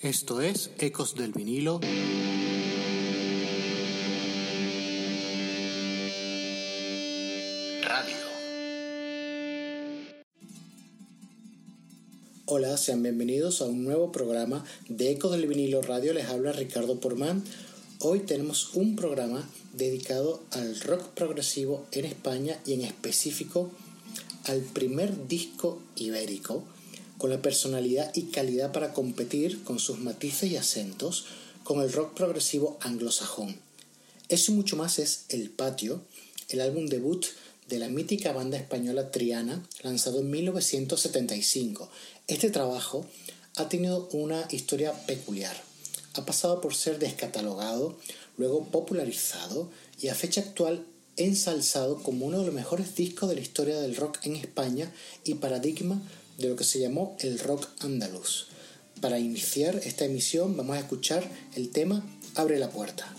Esto es Ecos del vinilo. Radio. Hola, sean bienvenidos a un nuevo programa de Ecos del vinilo radio. Les habla Ricardo Porman. Hoy tenemos un programa dedicado al rock progresivo en España y en específico al primer disco ibérico con la personalidad y calidad para competir con sus matices y acentos con el rock progresivo anglosajón. Eso y mucho más es El Patio, el álbum debut de la mítica banda española Triana, lanzado en 1975. Este trabajo ha tenido una historia peculiar. Ha pasado por ser descatalogado, luego popularizado y a fecha actual ensalzado como uno de los mejores discos de la historia del rock en España y paradigma de lo que se llamó el rock andaluz. Para iniciar esta emisión vamos a escuchar el tema Abre la puerta.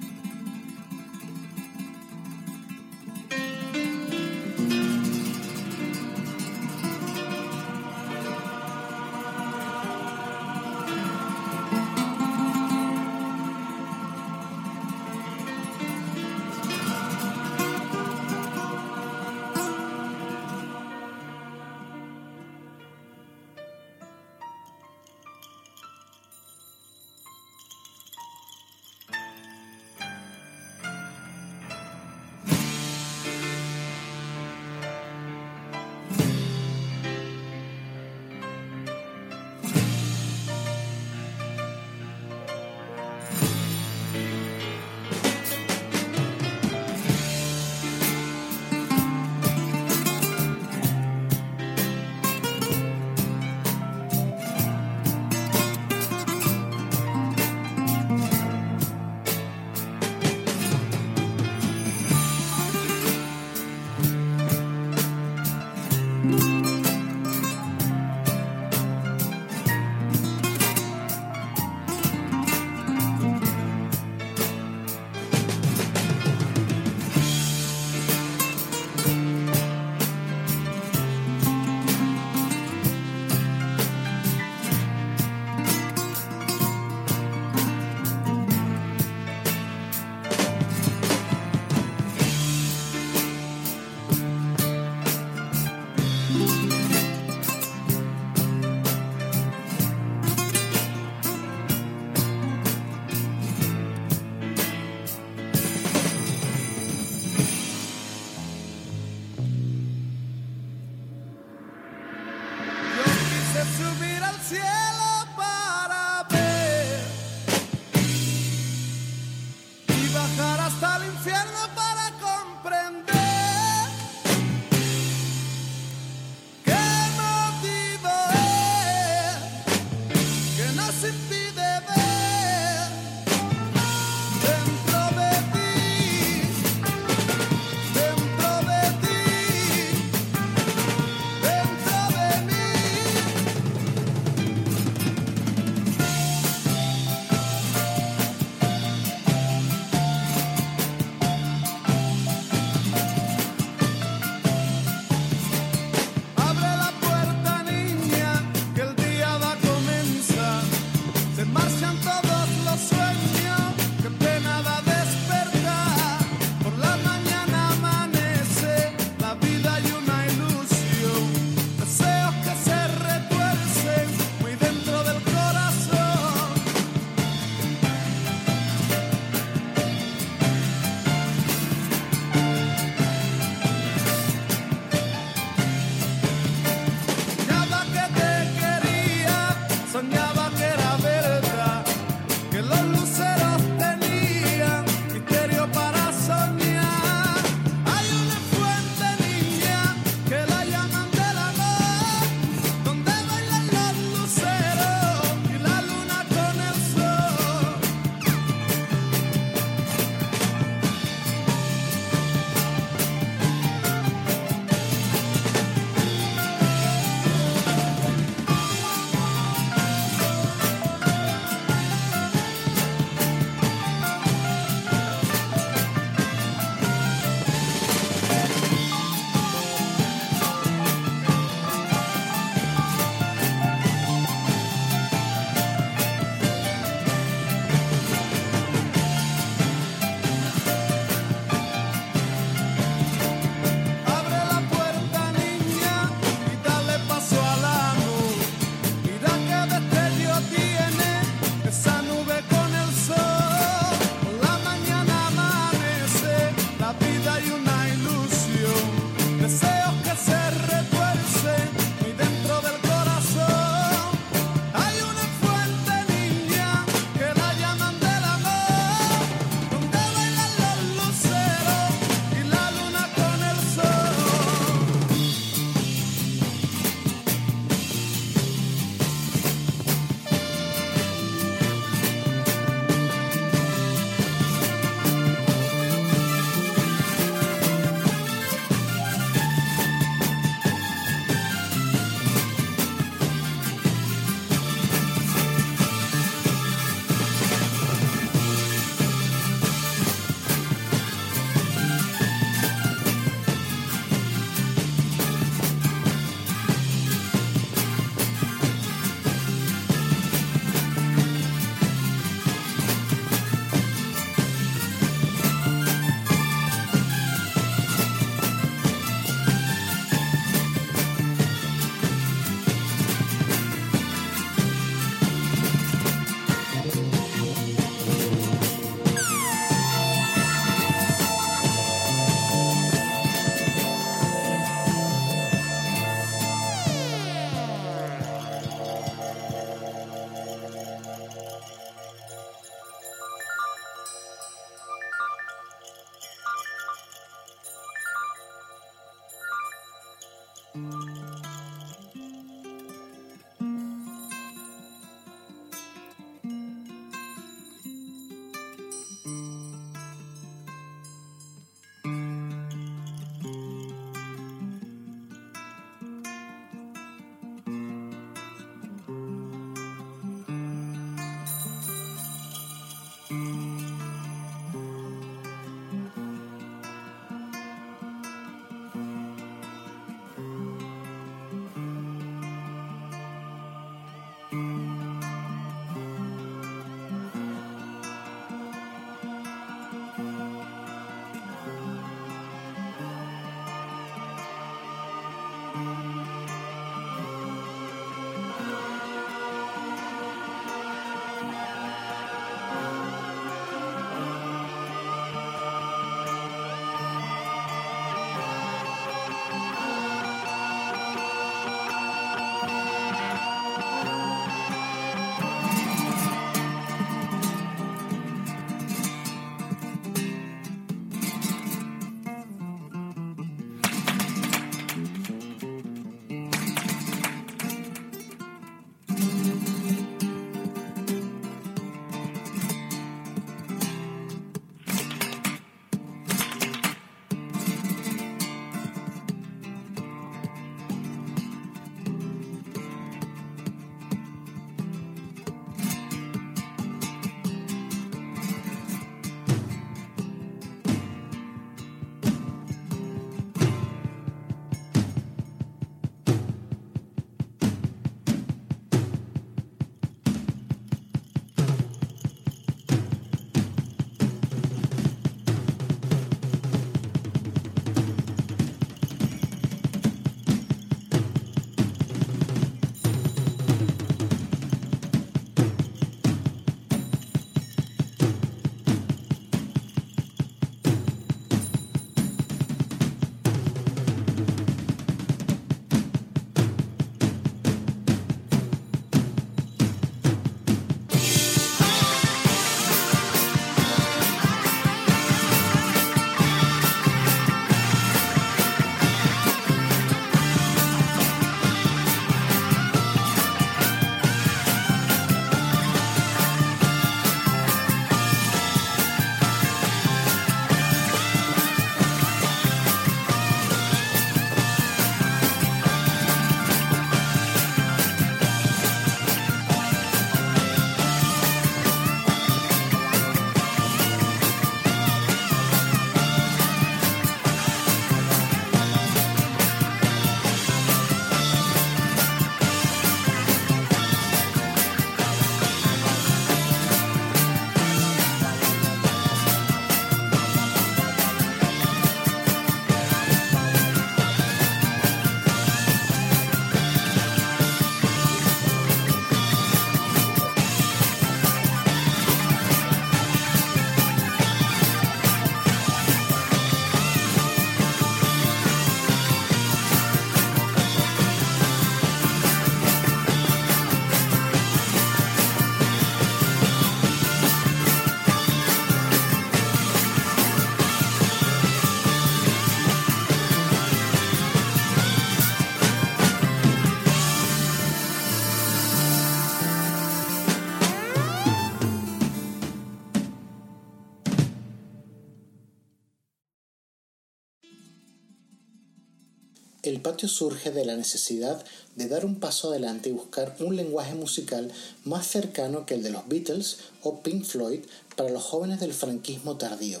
Patio surge de la necesidad de dar un paso adelante y buscar un lenguaje musical más cercano que el de los Beatles o Pink Floyd para los jóvenes del franquismo tardío.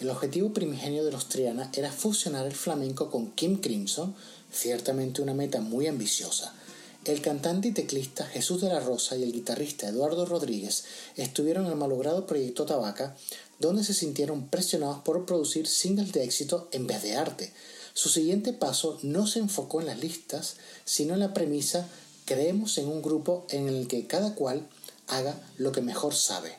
El objetivo primigenio de los Triana era fusionar el flamenco con Kim Crimson, ciertamente una meta muy ambiciosa. El cantante y teclista Jesús de la Rosa y el guitarrista Eduardo Rodríguez estuvieron en el malogrado proyecto Tabaca, donde se sintieron presionados por producir singles de éxito en vez de arte. Su siguiente paso no se enfocó en las listas, sino en la premisa creemos en un grupo en el que cada cual haga lo que mejor sabe.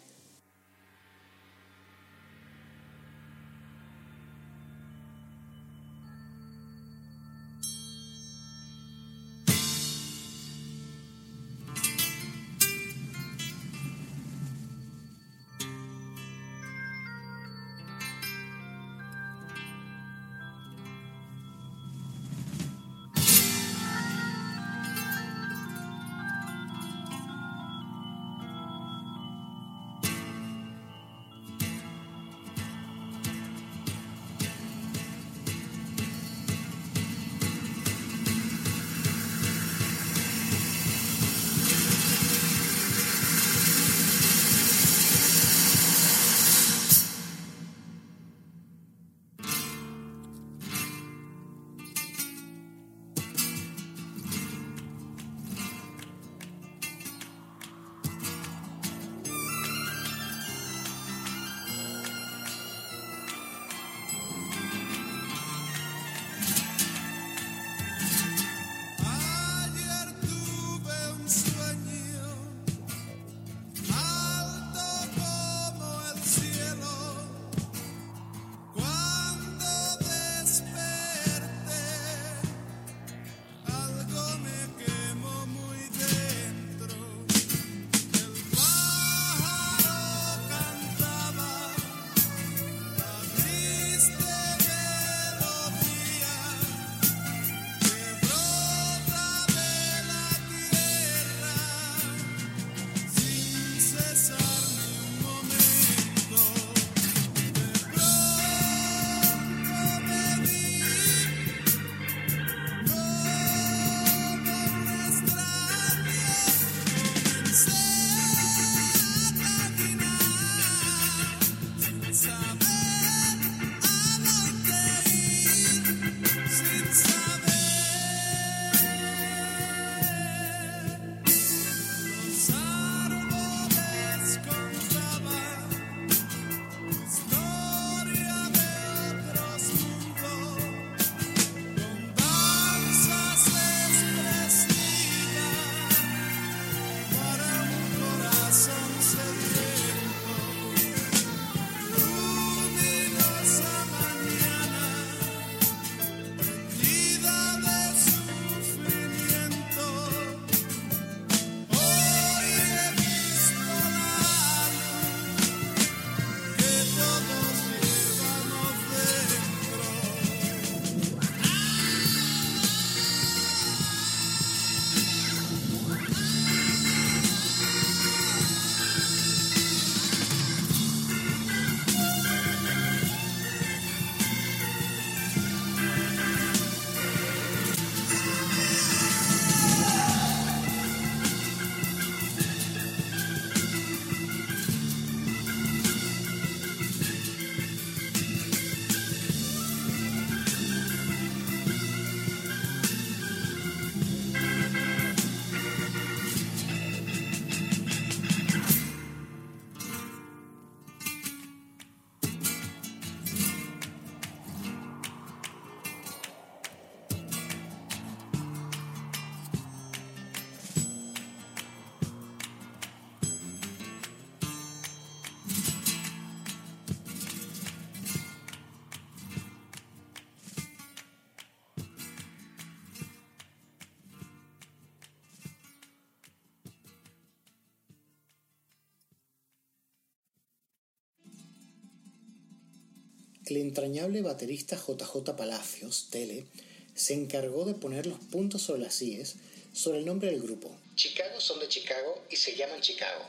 El entrañable baterista JJ Palacios, Tele, se encargó de poner los puntos sobre las IES sobre el nombre del grupo. Chicago son de Chicago y se llaman Chicago,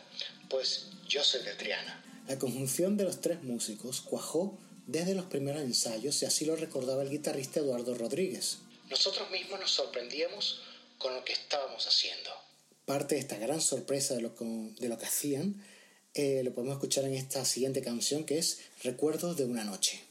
pues yo soy de Triana. La conjunción de los tres músicos cuajó desde los primeros ensayos y así lo recordaba el guitarrista Eduardo Rodríguez. nosotros mismos nos sorprendíamos con lo que estábamos haciendo. Parte de esta gran sorpresa de lo que, de lo que hacían eh, lo podemos escuchar en esta siguiente canción que es Recuerdos de una noche.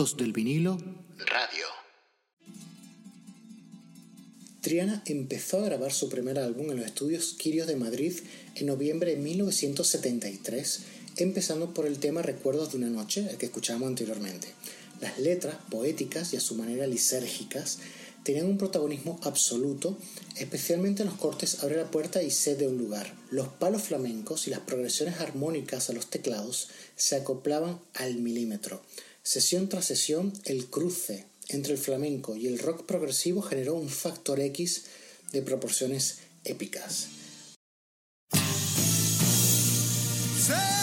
Ecos del vinilo Radio. Triana empezó a grabar su primer álbum en los estudios Quirios de Madrid en noviembre de 1973, empezando por el tema Recuerdos de una noche, el que escuchábamos anteriormente. Las letras, poéticas y a su manera lisérgicas, tenían un protagonismo absoluto, especialmente en los cortes Abre la puerta y Sé de un lugar. Los palos flamencos y las progresiones armónicas a los teclados se acoplaban al milímetro. Sesión tras sesión, el cruce entre el flamenco y el rock progresivo generó un factor X de proporciones épicas. Donde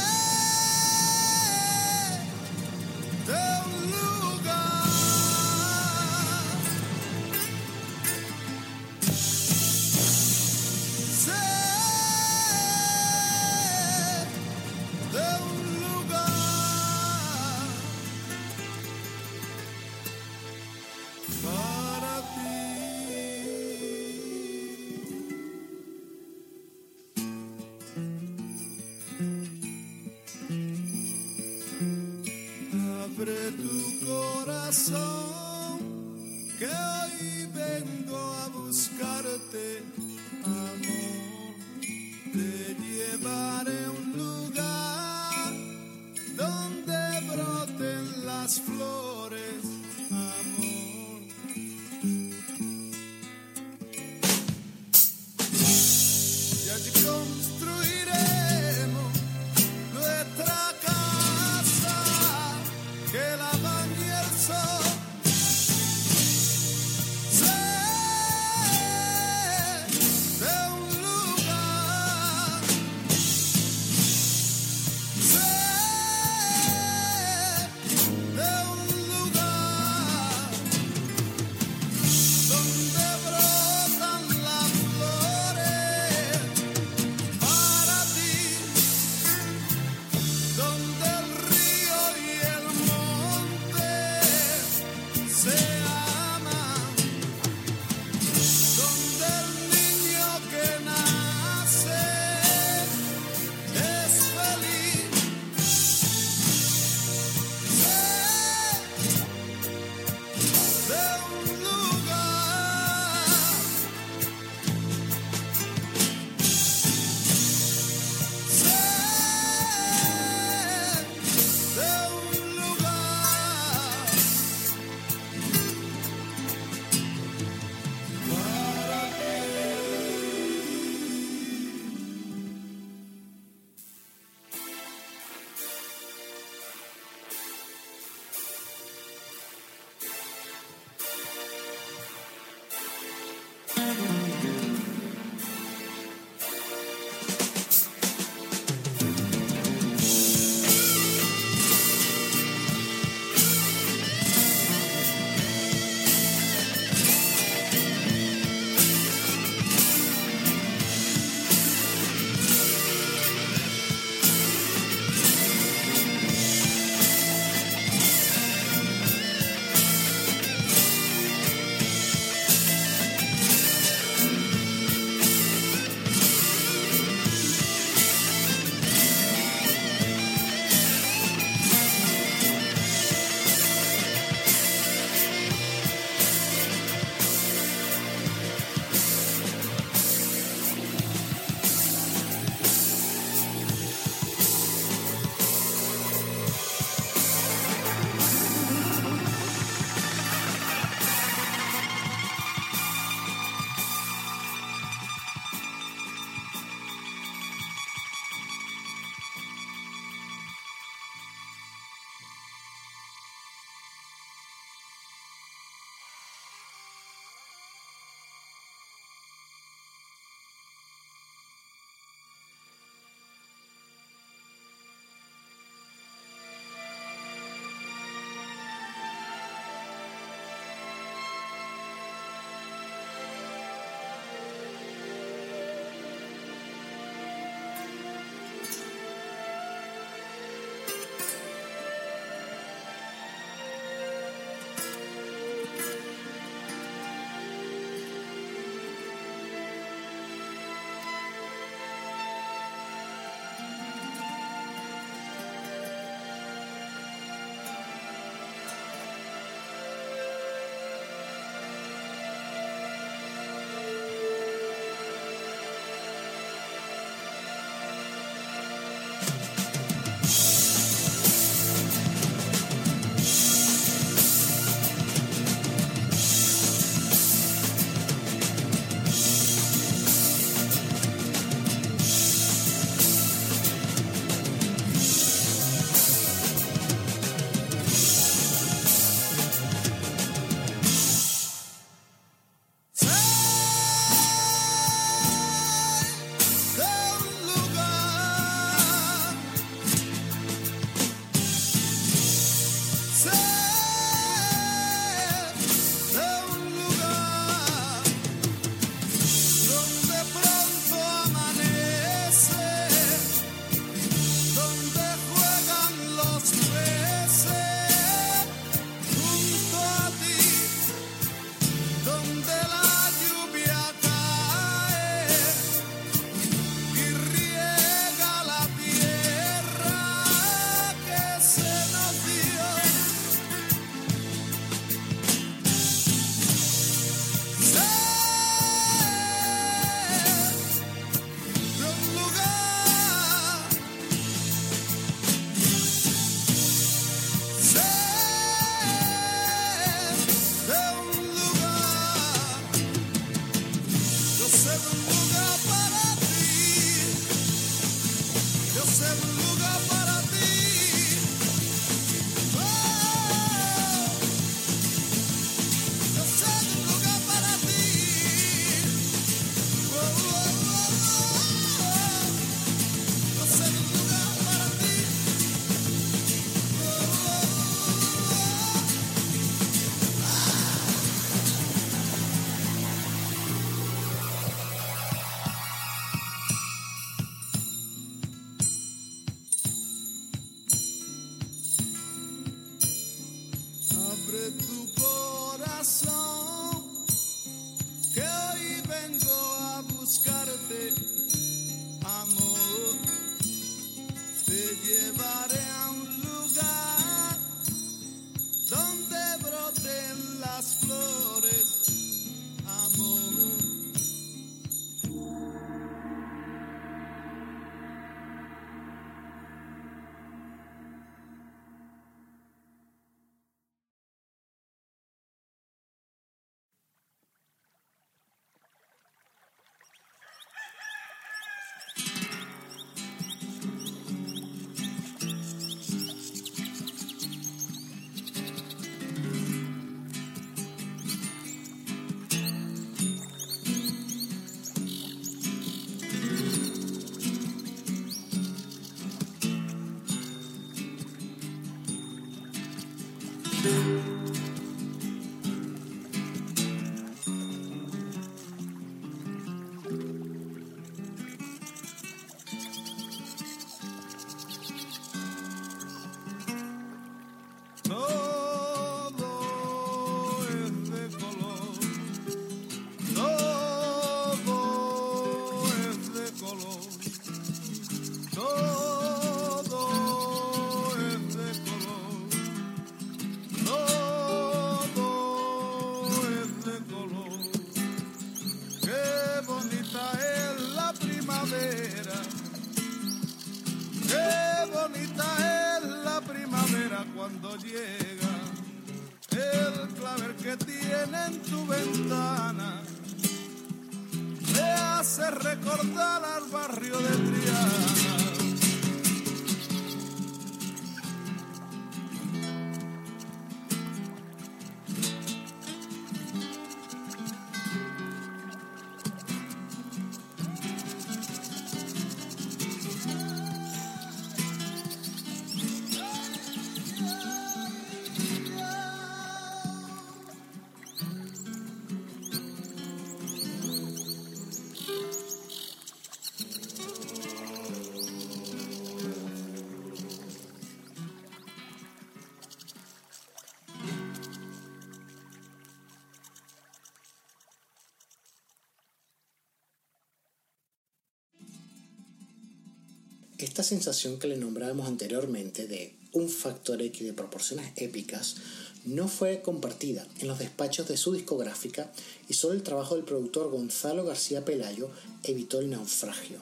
Esta sensación que le nombrábamos anteriormente de un factor X de proporciones épicas no fue compartida en los despachos de su discográfica y solo el trabajo del productor Gonzalo García Pelayo evitó el naufragio.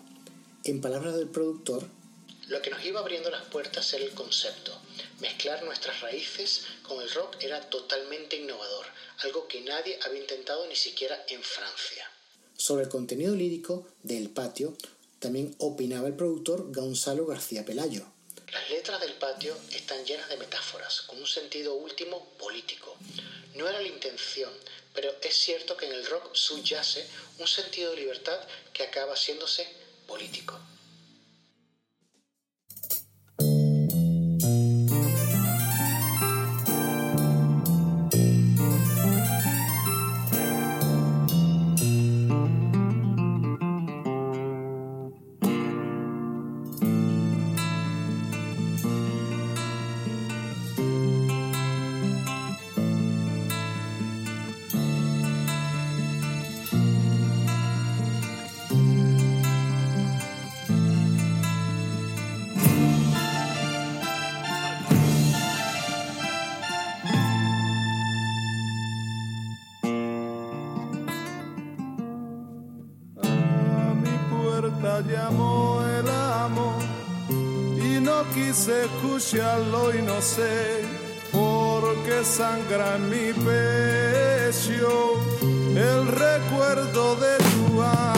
En palabras del productor, lo que nos iba abriendo las puertas era el concepto. Mezclar nuestras raíces con el rock era totalmente innovador, algo que nadie había intentado ni siquiera en Francia. Sobre el contenido lírico de El Patio, también opinaba el productor Gonzalo García Pelayo. Las letras del patio están llenas de metáforas, con un sentido último político. No era la intención, pero es cierto que en el rock subyace un sentido de libertad que acaba haciéndose político. Escucharlo y no sé por qué sangra mi pecho el recuerdo de tu amor.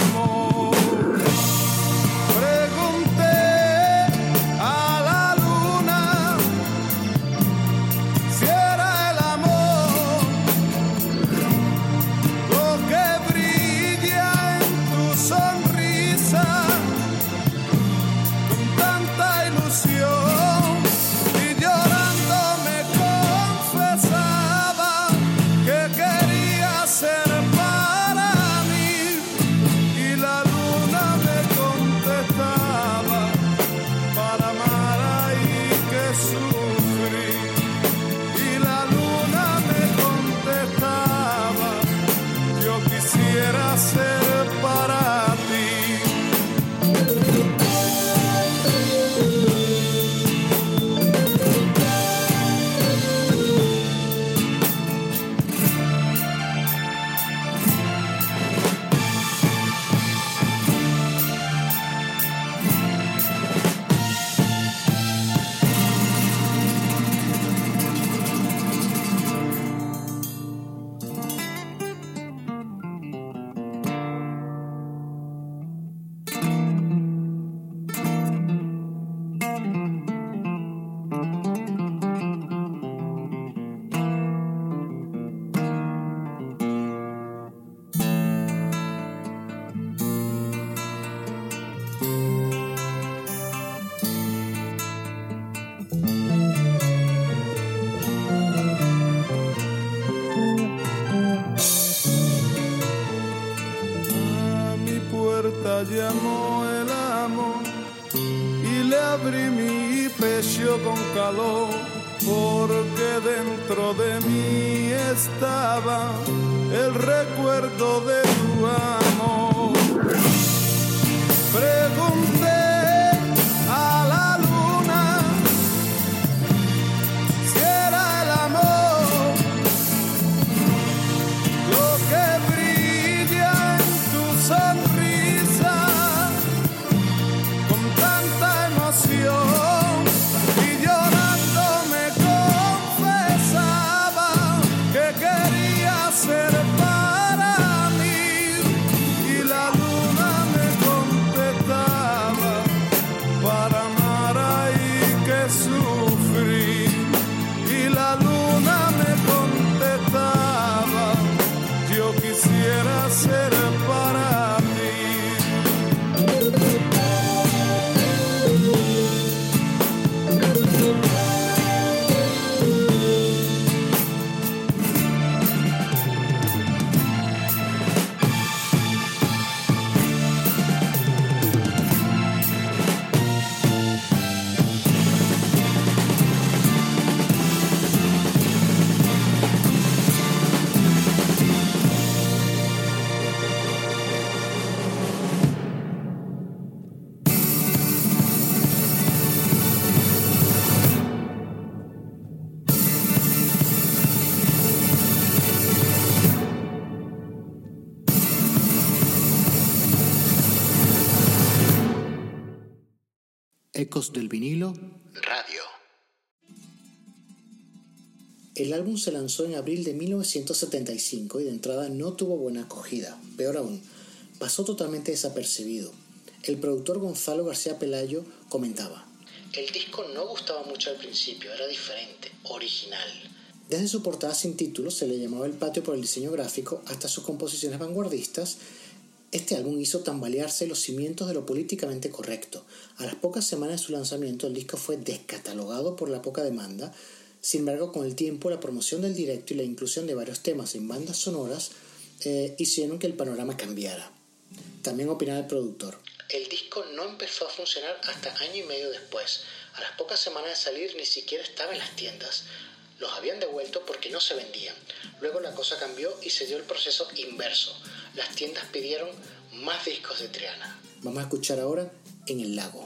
Álbum se lanzó en abril de 1975 y de entrada no tuvo buena acogida. Peor aún, pasó totalmente desapercibido. El productor Gonzalo García Pelayo comentaba, el disco no gustaba mucho al principio, era diferente, original. Desde su portada sin título se le llamaba El Patio por el diseño gráfico hasta sus composiciones vanguardistas este álbum hizo tambalearse los cimientos de lo políticamente correcto. A las pocas semanas de su lanzamiento, el disco fue descatalogado por la poca demanda. Sin embargo, con el tiempo, la promoción del directo y la inclusión de varios temas en bandas sonoras eh, hicieron que el panorama cambiara. También opinaba el productor. El disco no empezó a funcionar hasta año y medio después. A las pocas semanas de salir ni siquiera estaba en las tiendas. Los habían devuelto porque no se vendían. Luego la cosa cambió y se dio el proceso inverso. Las tiendas pidieron más discos de Triana. Vamos a escuchar ahora En el lago.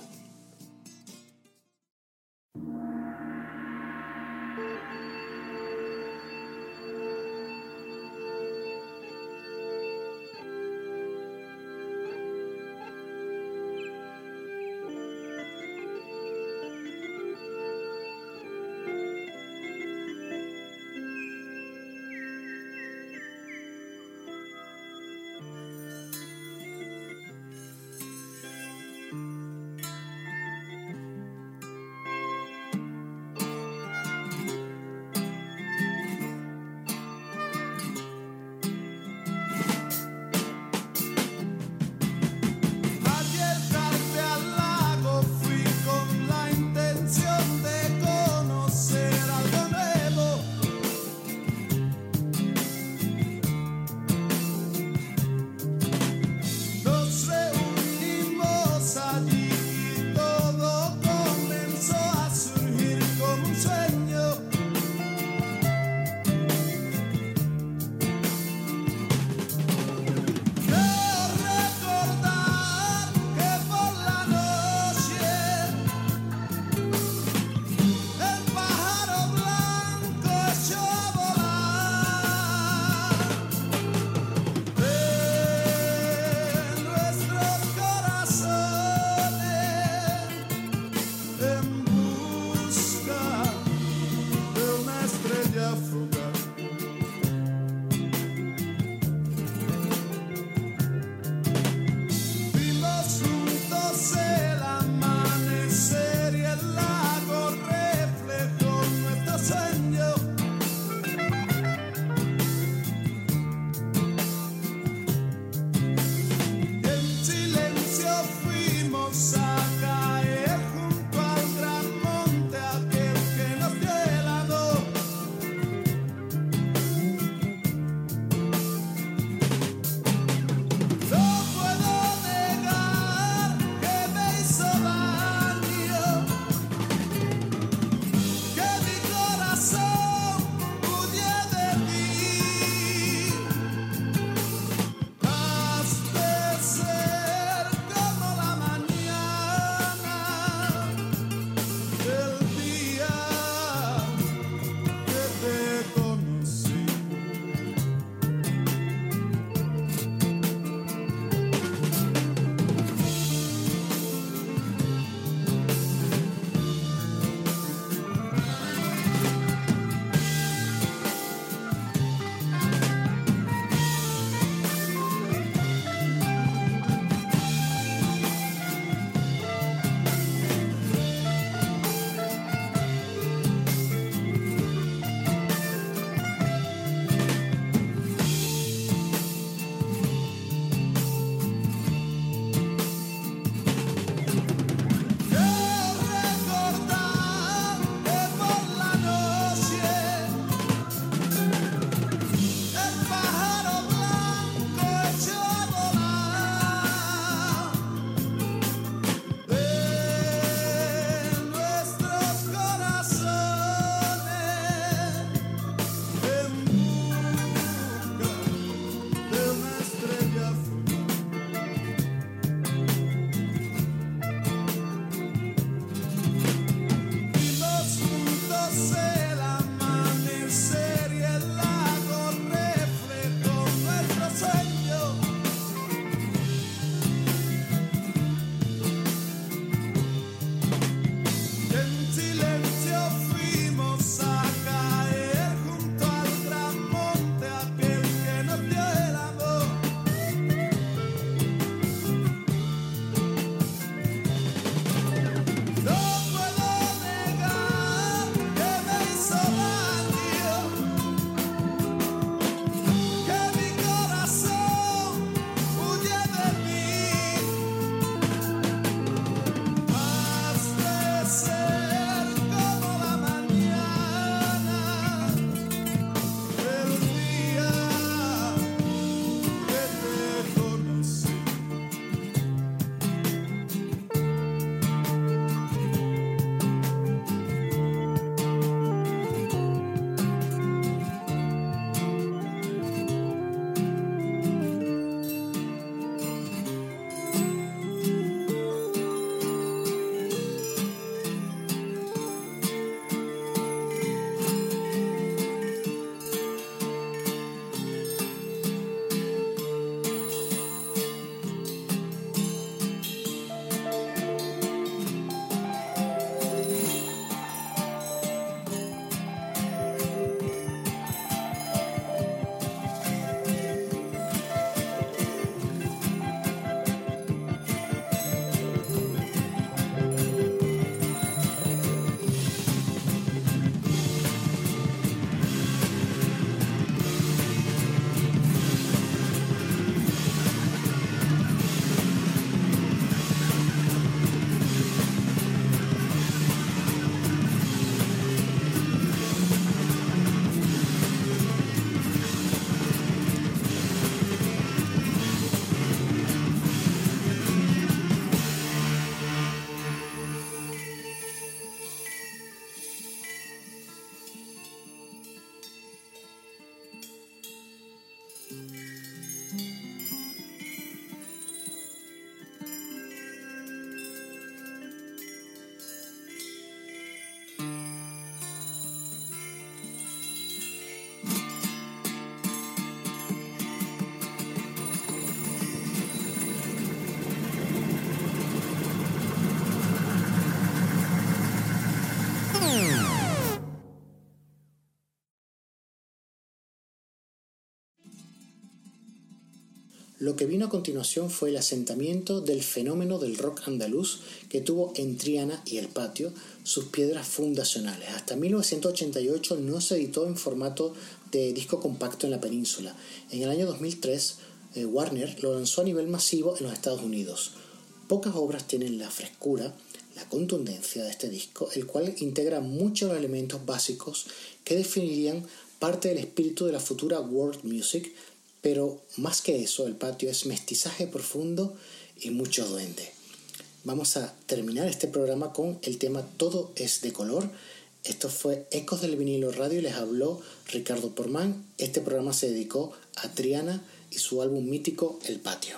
Lo que vino a continuación fue el asentamiento del fenómeno del rock andaluz que tuvo en Triana y el patio sus piedras fundacionales. Hasta 1988 no se editó en formato de disco compacto en la península. En el año 2003, eh, Warner lo lanzó a nivel masivo en los Estados Unidos. Pocas obras tienen la frescura, la contundencia de este disco, el cual integra muchos elementos básicos que definirían parte del espíritu de la futura world music, pero más que eso, el patio es mestizaje profundo y mucho duende. Vamos a terminar este programa con el tema Todo es de color. Esto fue Ecos del vinilo radio y les habló Ricardo Porman. Este programa se dedicó a Triana y su álbum mítico El Patio.